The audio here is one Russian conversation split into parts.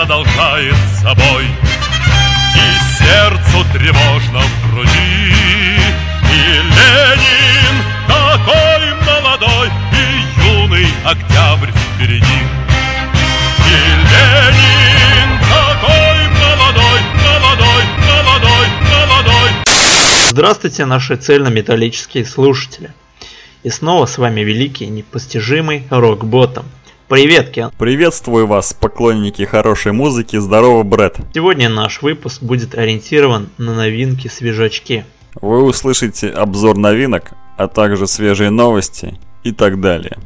продолжает собой И сердцу тревожно в груди И Ленин такой молодой И юный октябрь впереди И Ленин такой молодой, молодой, молодой, молодой Здравствуйте, наши цельнометаллические слушатели. И снова с вами великий непостижимый рок-ботом. Привет, Кен. Приветствую вас, поклонники хорошей музыки. Здорово, Брэд. Сегодня наш выпуск будет ориентирован на новинки свежачки. Вы услышите обзор новинок, а также свежие новости и так далее.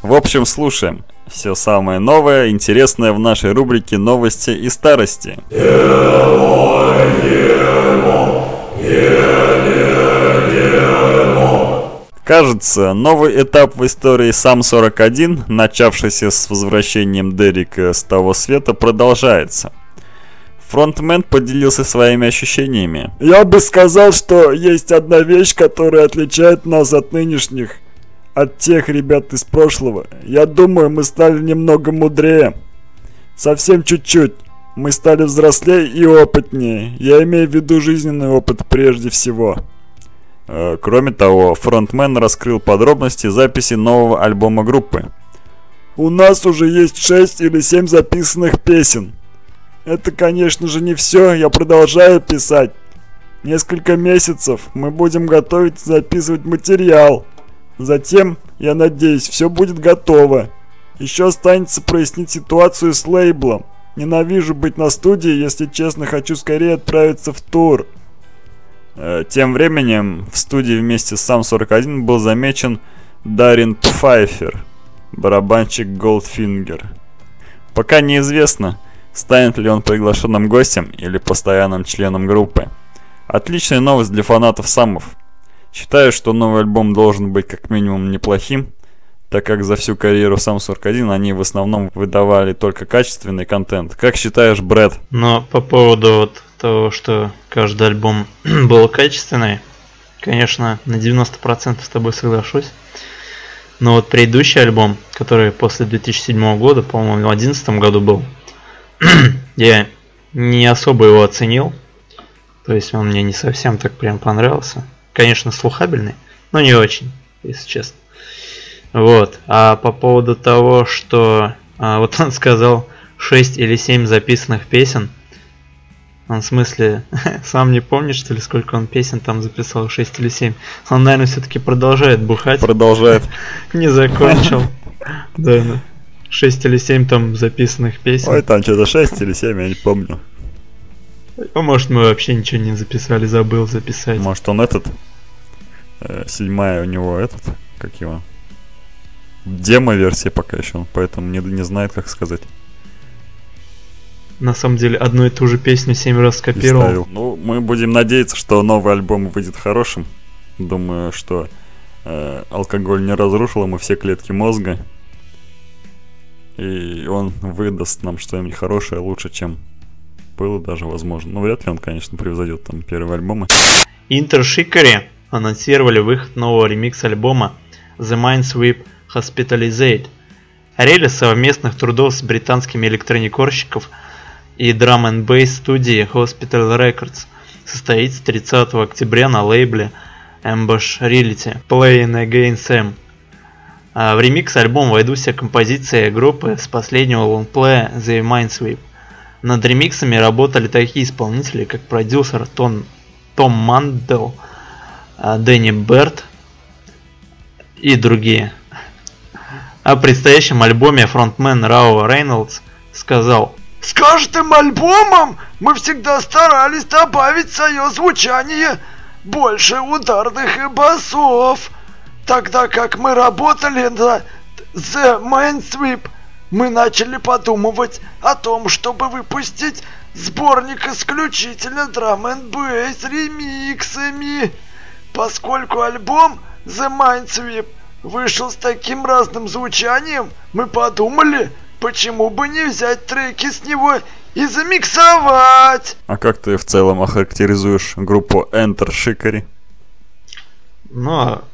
В общем, слушаем. Все самое новое, интересное в нашей рубрике «Новости и старости». Кажется, новый этап в истории САМ-41, начавшийся с возвращением Дерека с того света, продолжается. Фронтмен поделился своими ощущениями. Я бы сказал, что есть одна вещь, которая отличает нас от нынешних, от тех ребят из прошлого. Я думаю, мы стали немного мудрее. Совсем чуть-чуть. Мы стали взрослее и опытнее. Я имею в виду жизненный опыт прежде всего. Э, Кроме того, фронтмен раскрыл подробности записи нового альбома группы. У нас уже есть 6 или 7 записанных песен. Это, конечно же, не все, я продолжаю писать. Несколько месяцев мы будем готовить и записывать материал. Затем, я надеюсь, все будет готово. Еще останется прояснить ситуацию с лейблом. Ненавижу быть на студии, если честно, хочу скорее отправиться в тур. Э, Тем временем в студии вместе с САМ-41 был замечен Дарин Пфайфер, барабанщик Goldfinger. Пока неизвестно, станет ли он приглашенным гостем или постоянным членом группы. Отличная новость для фанатов Самов. Считаю, что новый альбом должен быть как минимум неплохим, так как за всю карьеру Сам-41 они в основном выдавали только качественный контент. Как считаешь, Брэд? Но по поводу вот того, что каждый альбом был качественный, конечно, на 90% с тобой соглашусь. Но вот предыдущий альбом, который после 2007 года, по-моему, в 2011 году был, я не особо его оценил. То есть он мне не совсем так прям понравился. Конечно, слухабельный, но не очень, если честно. Вот. А по поводу того, что а, вот он сказал 6 или 7 записанных песен. Он в смысле, сам не помнит, что ли, сколько он песен там записал, 6 или 7. Он, наверное, все-таки продолжает бухать. Продолжает. Не закончил. Да, да. 6 или 7 там записанных песен. Ой, там что-то 6 или 7, я не помню. А может мы вообще ничего не записали, забыл записать. Может он этот? э, седьмая у него этот, как его? Демо-версия пока еще, поэтому не, не знает, как сказать. На самом деле одну и ту же песню 7 раз скопировал. Ну, мы будем надеяться, что новый альбом выйдет хорошим. Думаю, что э, алкоголь не разрушил ему все клетки мозга. И он выдаст нам что-нибудь хорошее, лучше, чем было даже возможно. Ну, вряд ли он, конечно, превзойдет там первые альбомы. Интер Шикари анонсировали выход нового ремикс-альбома The Minesweep Hospitalizate. Релиз совместных трудов с британскими электроникорщиков и драм н бейс студии Hospital Records состоится 30 октября на лейбле Ambush Reality Playing Again Sam. А В ремикс альбом войдут все композиции группы с последнего лонгплея The Minesweep. Над ремиксами работали такие исполнители, как продюсер Том, Том Мандел, а, Дэнни Берт и другие. О предстоящем альбоме фронтмен Рау Рейнольдс сказал С каждым альбомом мы всегда старались добавить в свое звучание больше ударных и басов. Тогда как мы работали над The Minesweep, мы начали подумывать о том, чтобы выпустить сборник исключительно драм бейс ремиксами. Поскольку альбом The Minesweep вышел с таким разным звучанием, мы подумали, почему бы не взять треки с него и замиксовать. А как ты в целом охарактеризуешь группу Enter Shikari? Ну, а,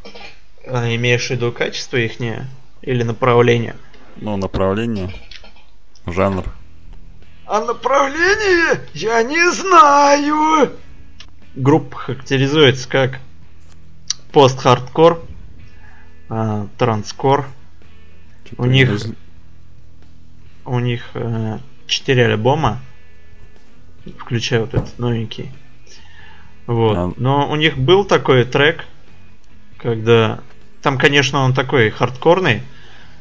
а имеешь в виду качество их или направление? Ну, направление, жанр. а направление я не знаю. Группа характеризуется как пост-хардкор, э, транскор. Чё-то У них- У них э, 4 альбома, включая вот этот новенький. Вот. А. Но у них был такой трек, когда... Там, конечно, он такой хардкорный,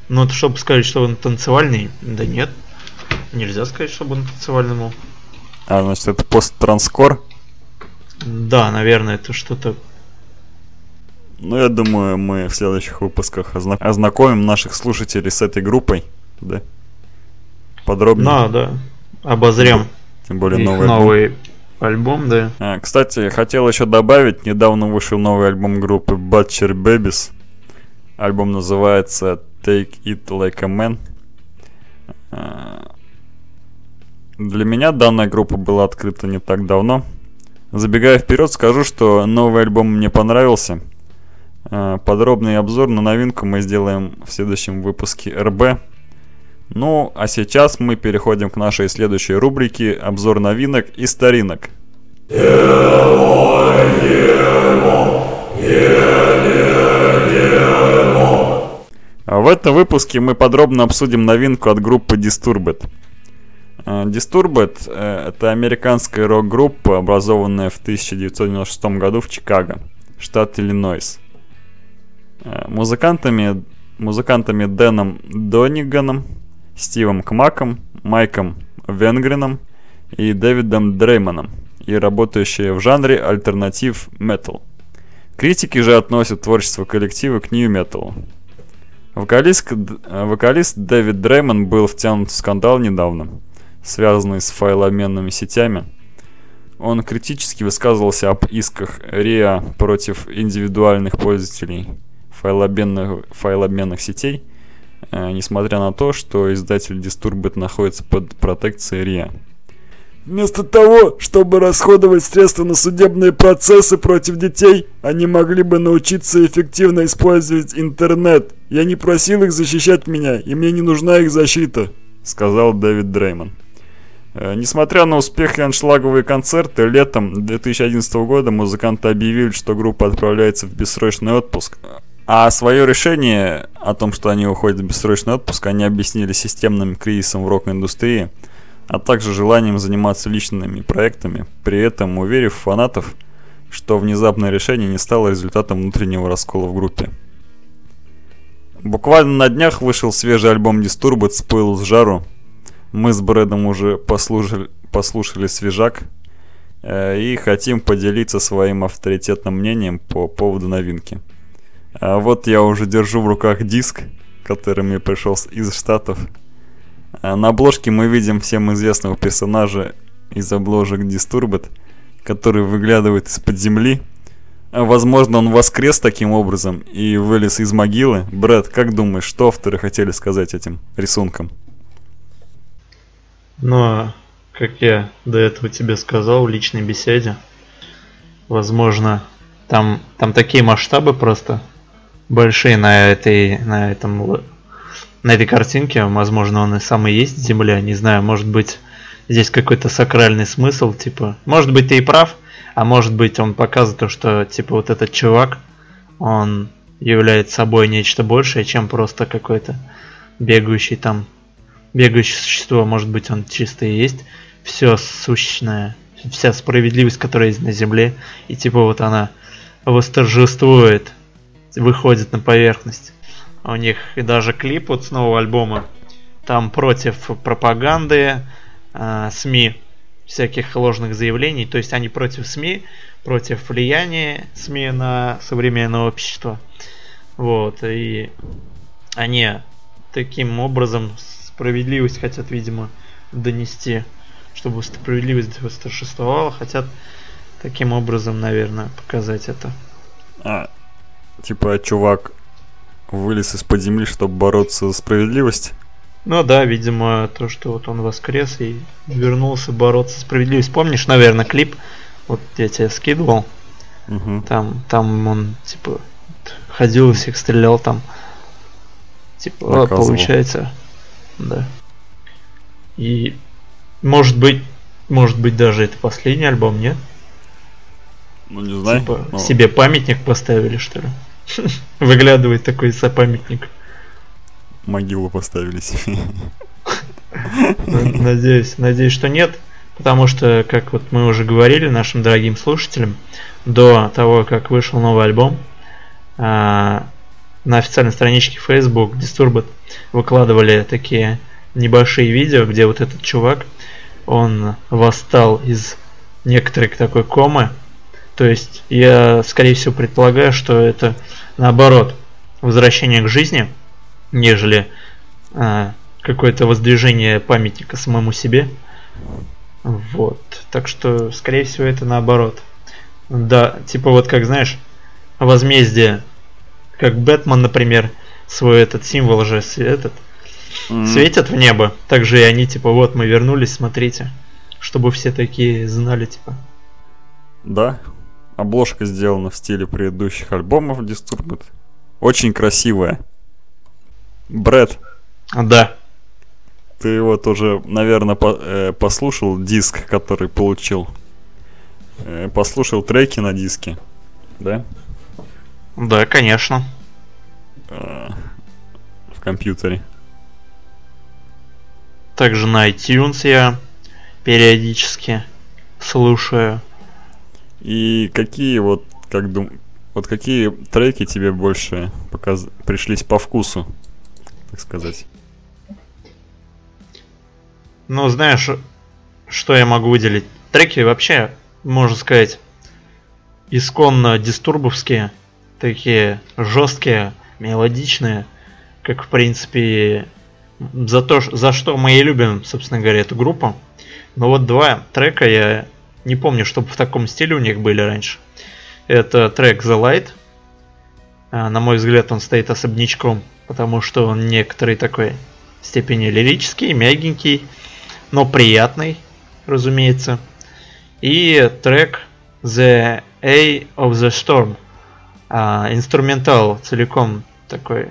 но чтобы сказать, что он танцевальный, да нет. Нельзя сказать, чтобы он танцевальный был. А, значит, это пост-транскор. Да, наверное, это что-то... Ну, я думаю, мы в следующих выпусках озна- ознакомим наших слушателей с этой группой, да? Подробнее. Да, да. Обозрем Тем более их новый альбом. новый альбом, да. А, кстати, хотел еще добавить, недавно вышел новый альбом группы Butcher Babies. Альбом называется Take It Like a Man. А, Для меня данная группа была открыта не так давно. Забегая вперед, скажу, что новый альбом мне понравился. А, Подробный обзор на новинку мы сделаем в следующем выпуске РБ. Ну, а сейчас мы переходим к нашей следующей рубрике «Обзор новинок и старинок». В этом выпуске мы подробно обсудим новинку от группы Disturbed. Э, Disturbed э, это американская рок-группа, образованная в 1996 году в Чикаго, штат Иллинойс. Э, Музыкантами, музыкантами Дэном Дониганом, Стивом Кмаком, Майком Венгреном и Дэвидом Дрейманом, и работающие в жанре альтернатив метал. Критики же относят творчество коллектива к нью-металу. Вокалист, э, вокалист Дэвид Дреймон был втянут в скандал недавно, связанный с файлообменными сетями. Он критически высказывался об исках РИА против индивидуальных пользователей файлообменных, файлообменных сетей, несмотря на то, что издатель Disturbed находится под протекцией РИА. Вместо того, чтобы расходовать средства на судебные процессы против детей, они могли бы научиться эффективно использовать интернет. Я не просил их защищать меня, и мне не нужна их защита. сказал Дэвид Дреймон. Э, Несмотря на успех и аншлаговые концерты, летом 2011 года музыканты объявили, что группа отправляется в бессрочный отпуск. А свое решение о том, что они уходят в бессрочный отпуск, они объяснили системным кризисом в рок-индустрии, а также желанием заниматься личными проектами, при этом уверив фанатов, что внезапное решение не стало результатом внутреннего раскола в группе. Буквально на днях вышел свежий альбом Disturbed с пылу с жару. Мы с Брэдом уже послушали, послушали свежак э, и хотим поделиться своим авторитетным мнением по поводу новинки. А вот я уже держу в руках диск, который мне пришел из Штатов. А на обложке мы видим всем известного персонажа из обложек Disturbed, который выглядывает из-под земли. А, Возможно, он воскрес таким образом и вылез из могилы. Брэд, как думаешь, что авторы хотели сказать этим рисунком? Но, как я до этого тебе сказал в личной беседе, возможно, там, там такие масштабы просто большие на этой, на этом, на этой картинке. Возможно, он и сам и есть Земля, не знаю, может быть, здесь какой-то сакральный смысл, типа, может быть, ты и прав, а может быть, он показывает то, что, типа, вот этот чувак, он является собой нечто большее, чем просто какой-то бегающий там бегающее существо, может быть, он чисто и есть все сущное, вся справедливость, которая есть на земле, и типа вот она восторжествует, выходит на поверхность. У них и даже клип вот с нового альбома, там против пропаганды, э, СМИ, всяких ложных заявлений, то есть они против СМИ, против влияния СМИ на современное общество. Вот, и они таким образом справедливость хотят, видимо, донести, чтобы справедливость восторжествовала, хотят таким образом, наверное, показать это. А, типа, чувак вылез из-под земли, чтобы бороться за справедливость? Ну да, видимо, то, что вот он воскрес и вернулся бороться за справедливость. Помнишь, наверное, клип? Вот я тебе скидывал. Угу. Там, там он, типа, ходил и всех стрелял там. Типа, а, Наказывал. получается, да. И Может быть, может быть даже это последний альбом, нет? Ну, не знаю. Типа, ну, себе памятник поставили, что ли? Выглядывает такой за памятник. Могилу поставили себе. Надеюсь, надеюсь, что нет. Потому что, как вот мы уже говорили нашим дорогим слушателям, до того, как вышел новый альбом, а, на официальной страничке Facebook Disturbed выкладывали такие небольшие видео, где вот этот чувак, он восстал из некоторой такой комы. То есть я, скорее всего, предполагаю, что это наоборот возвращение к жизни, нежели а, какое-то воздвижение памятника самому себе. Вот. Так что, скорее всего, это наоборот. Да, типа вот как, знаешь, возмездие. Как Бэтмен, например, свой этот символ же этот м, светят в небо. Также и они, типа, вот мы вернулись, смотрите. Чтобы все такие знали, типа. Да. Обложка сделана в стиле предыдущих альбомов Disturbed. Очень красивая. Брэд, Да. ты его тоже, наверное, послушал диск, который получил. Э, послушал треки на диске. Да? Да, конечно. Э, в компьютере. Также на iTunes я периодически слушаю. И какие вот, как дум... Вот какие треки тебе больше показ... пришлись по вкусу, так сказать? Ну, знаешь, что я могу выделить? Треки вообще, можно сказать, исконно дистурбовские, такие жесткие, мелодичные, как в принципе за то, за что мы и любим, собственно говоря, эту группу. Но вот два трека я не помню, чтобы в таком стиле у них были раньше. Это трек The Light. А, На мой взгляд, он стоит особнячком, потому что он некоторой такой степени лирический, мягенький, но приятный, разумеется. И трек The A of the Storm. А, инструментал целиком такой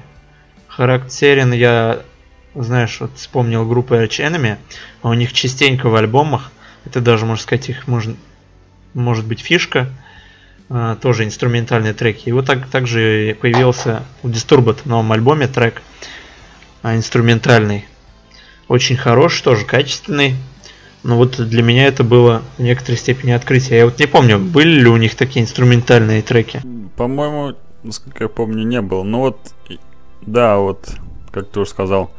характерен. Я, знаешь, вот вспомнил группу Arch Enemy. а У них частенько в альбомах, это даже, можно сказать, их может, может быть фишка, а, тоже инструментальные треки. И вот так, также появился у Disturbed в новом альбоме трек а, инструментальный. Очень хороший, тоже качественный. Но вот для меня это было в некоторой степени открытие. Я вот не помню, были ли у них такие инструментальные треки. По-моему, насколько я помню, не было. Ну вот, да, вот, как ты уже сказал, э,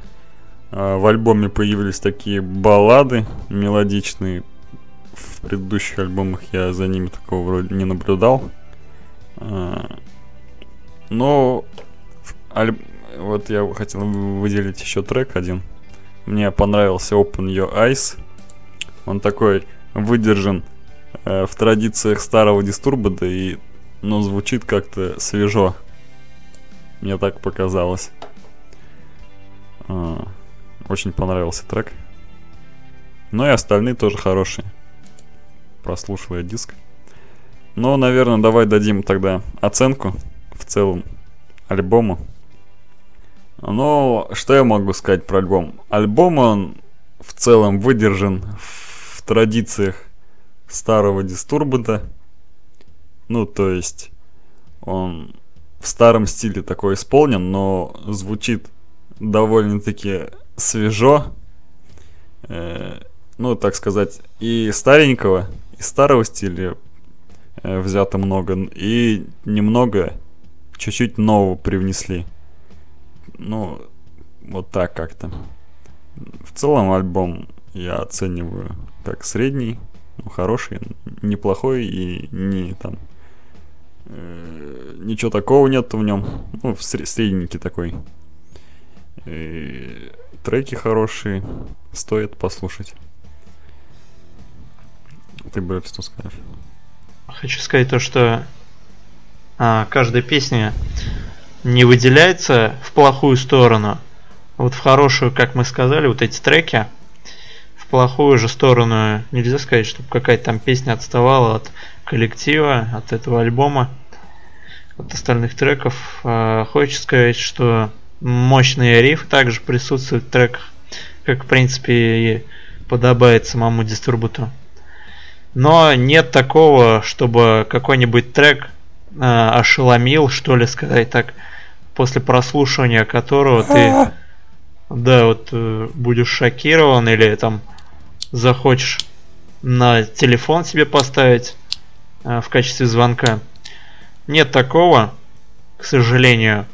в альбоме появились такие баллады мелодичные. В предыдущих альбомах я за ними такого вроде не наблюдал. Э, Но аль- вот я хотел выделить еще трек один. Мне понравился Open Your Eyes. Он такой выдержан э, в традициях старого дистурбада и но звучит как-то свежо. Мне так показалось. А, Очень понравился трек. Ну и остальные тоже хорошие. Прослушал я диск. Ну, наверное, давай дадим тогда оценку в целом альбому. Ну, что я могу сказать про альбом? Альбом, он в целом выдержан в традициях старого дистурбата. Ну, то есть он в старом стиле такой исполнен, но звучит довольно-таки свежо. Э, ну, так сказать, и старенького, и старого стиля э, взято много, и немного, чуть-чуть нового привнесли. Ну, вот так как-то. В целом альбом я оцениваю как средний, ну, хороший, неплохой и не там э, ничего такого нет в нем. Ну, в сре- средненький такой. Треки хорошие, стоит послушать. Ты бы что скажешь? Хочу сказать то, что а, каждая песня не выделяется в плохую сторону. Вот в хорошую, как мы сказали, вот эти треки, в плохую же сторону нельзя сказать, чтобы какая-то там песня отставала от коллектива, от этого альбома, от остальных треков. А, хочется сказать, что мощные рифы также присутствуют в треках, как в принципе и подобает самому дистрибутору. Но нет такого, чтобы какой-нибудь трек э, ошеломил, что ли, сказать так, после прослушивания которого ты, да, вот э, будешь шокирован или там захочешь на телефон себе поставить э, в качестве звонка. Нет такого, к сожалению.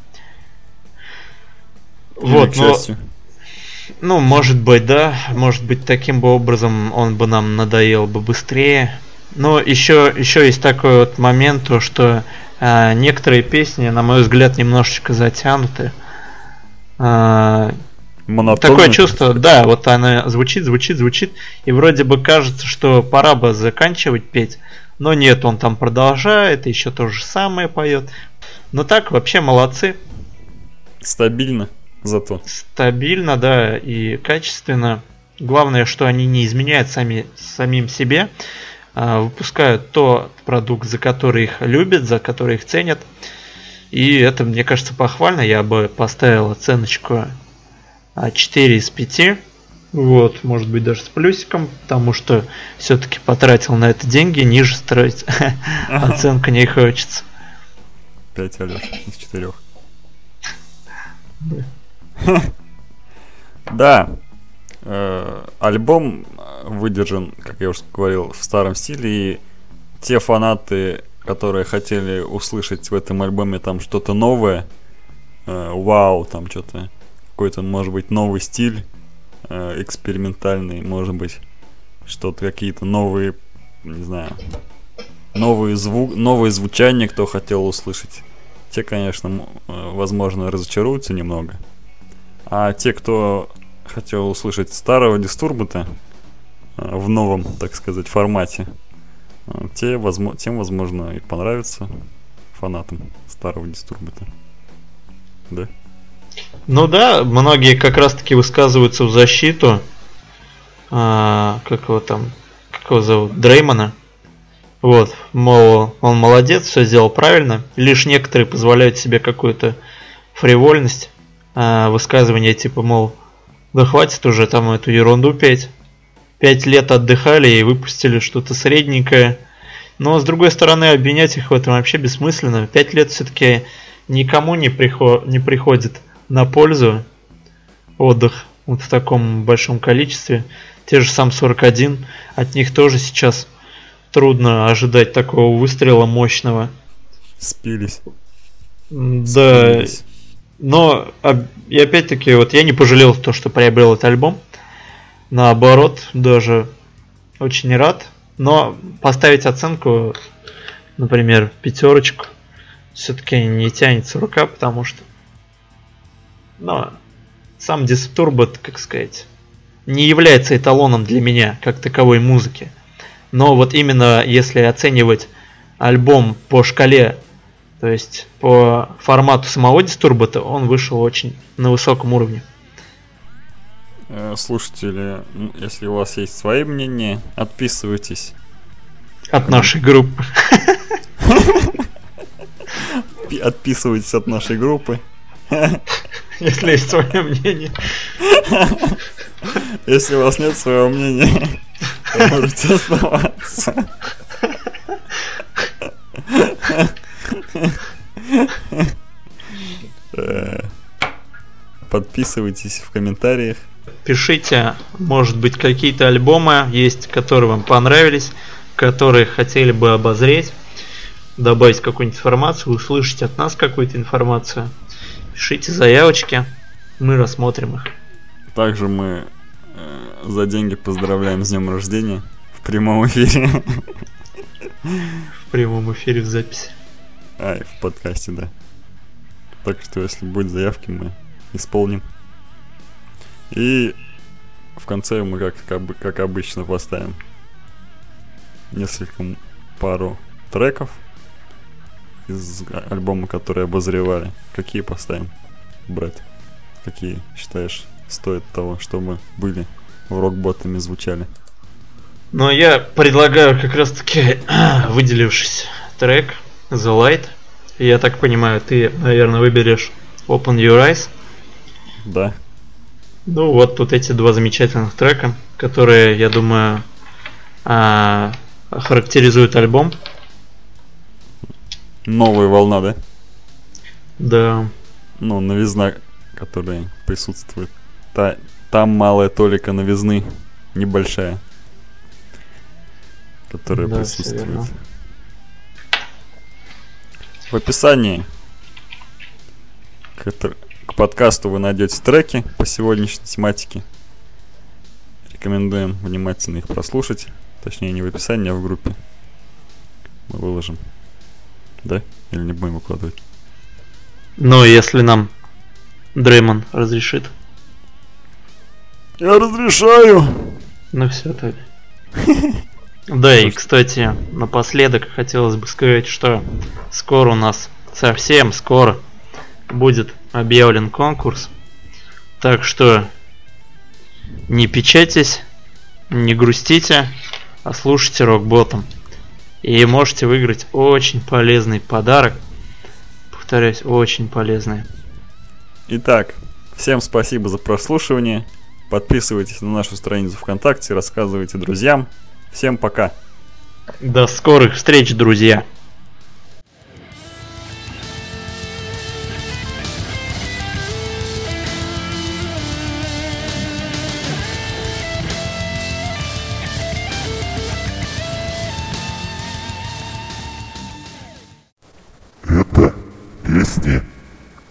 Вот, но, ну, может быть, да, может быть, таким бы образом он бы нам надоел бы быстрее. Но еще, еще есть такой вот момент, то, что э, некоторые песни, на мой взгляд, немножечко затянуты. Монотонно. Такое чувство, да, вот она звучит, звучит, звучит, и вроде бы кажется, что пора бы заканчивать петь, но нет, он там продолжает, еще то же самое поет. Но так вообще молодцы, Стабильно зато. стабильно, да, и качественно. Главное, что они не изменяют сами, самим себе, а выпускают тот продукт, за который их любят, за который их ценят. И это, мне кажется, похвально. Я бы поставил оценочку а, 4 из 5. Вот, может быть даже с плюсиком, потому что все-таки потратил на это деньги, ниже строить оценка не хочется. 5 Алёш из 4. Да. Э, Альбом выдержан, как я уже говорил, в старом стиле. И те фанаты, которые хотели услышать в этом альбоме там что-то новое, э, вау, там что-то, какой-то, может быть, новый стиль, э, экспериментальный, может быть, что-то, какие-то новые, не знаю, новые звук, новые звучания, кто хотел услышать. Те, конечно, возможно, разочаруются немного. А те, кто хотел услышать старого дистурбата э, в новом, так сказать, формате, э, те, возможно, тем, возможно, и понравится фанатам старого дистурбата. Да? Ну да, многие как раз таки высказываются в защиту. а, как его там, как его зовут, Дреймона. Вот, мол, он молодец, все сделал правильно. Лишь некоторые позволяют себе какую-то фривольность, а, высказывание типа, мол, да хватит уже там эту ерунду петь. Пять лет отдыхали и выпустили что-то средненькое. Но с другой стороны, обвинять их в этом вообще бессмысленно. Пять лет все-таки никому не, прихо- не приходит на пользу отдых вот в таком большом количестве. Те же сам 41, от них тоже сейчас трудно ожидать такого выстрела мощного. Спились. Да, спились. Но и опять-таки вот я не пожалел то, что приобрел этот альбом. Наоборот, даже очень рад. Но поставить оценку, например, пятерочку, все-таки не тянется рука, потому что но сам Disturbed, как сказать, не является эталоном для меня, как таковой музыки. Но вот именно если оценивать альбом по шкале, то есть по формату самого Disturbed, он вышел очень на высоком уровне. Э, Слушатели, если у вас есть свои мнения, отписывайтесь. От нашей группы. Пи- Отписывайтесь от нашей группы. Если есть свое мнение. Если у вас нет своего мнения, то можете оставаться. Э, Подписывайтесь в комментариях. Пишите, может быть, какие-то альбомы есть, которые вам понравились, которые хотели бы обозреть, добавить какую-нибудь информацию, услышать от нас какую-то информацию. Пишите заявочки, мы рассмотрим их. Также мы э, за деньги поздравляем с днем рождения в прямом эфире. в прямом эфире в записи. А, и в подкасте, да. Так что, если будет заявки, мы исполним. И в конце мы, как, как, как обычно, поставим несколько, пару треков из а- альбома, который обозревали. Какие поставим, брат? Какие считаешь стоит того, чтобы были в рок-ботами звучали? Но я предлагаю как раз таки выделившись трек The Light. Я так понимаю, ты, наверное, выберешь Open Your Eyes. Да, Ну вот тут эти два замечательных трека. которые, я думаю, а, характеризуют альбом. Новая волна, да? Да. Ну, новизна, которая присутствует. Та, там малая толика новизны, небольшая, которая Да, присутствует. В описании к, к подкасту вы найдете треки по сегодняшней тематике. Рекомендуем внимательно их прослушать. Точнее, не в описании, а в группе. Мы выложим. Да? Или не будем выкладывать? Ну, если нам Дреймон разрешит. Я разрешаю. Ну все так. Да, и кстати, напоследок хотелось бы сказать, что скоро у нас, совсем скоро, будет объявлен конкурс. Так что не печатесь, не грустите, а слушайте рок-ботом. И можете выиграть очень полезный подарок. Повторяюсь, очень полезный. Итак, всем спасибо за прослушивание. Подписывайтесь на нашу страницу ВКонтакте, рассказывайте друзьям. Всем пока. До скорых встреч, друзья! Это песни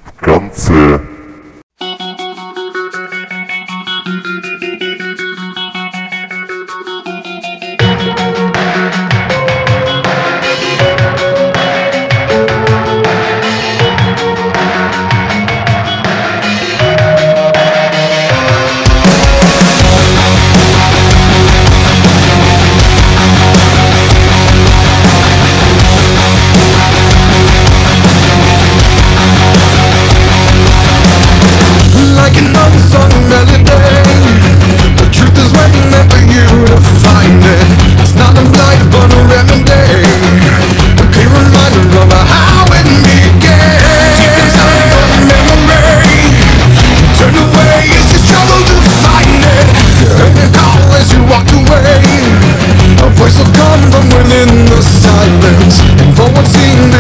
в конце. Within the silence, and for what seemed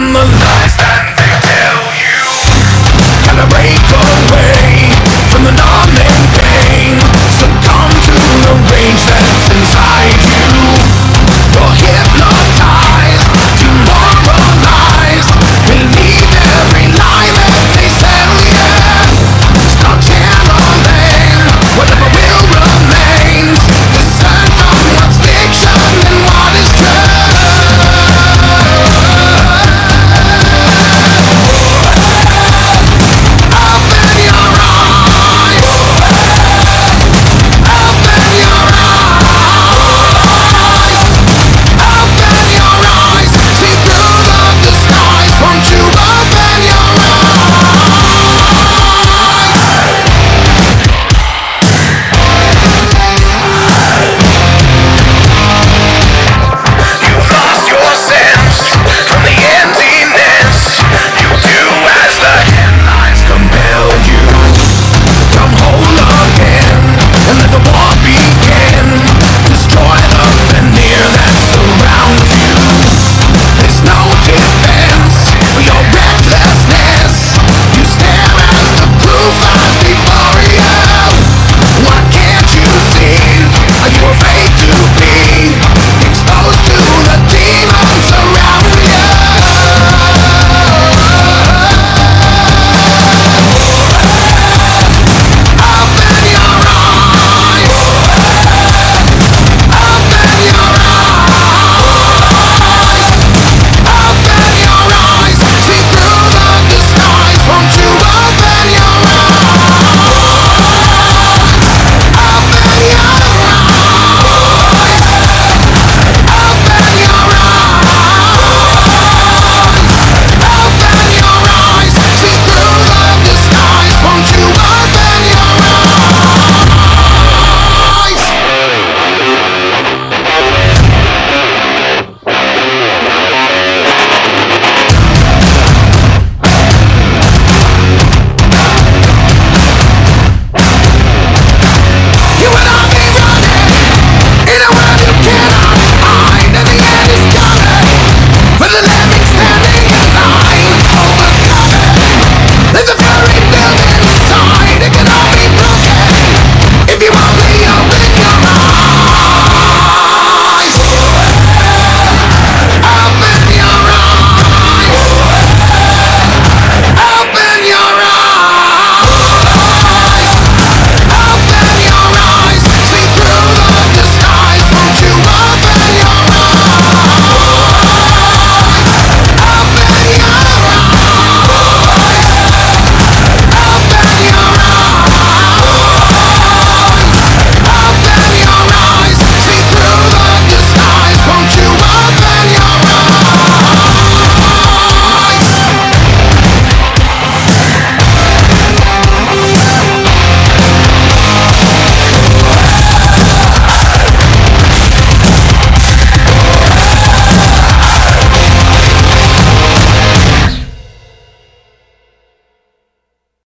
I'm the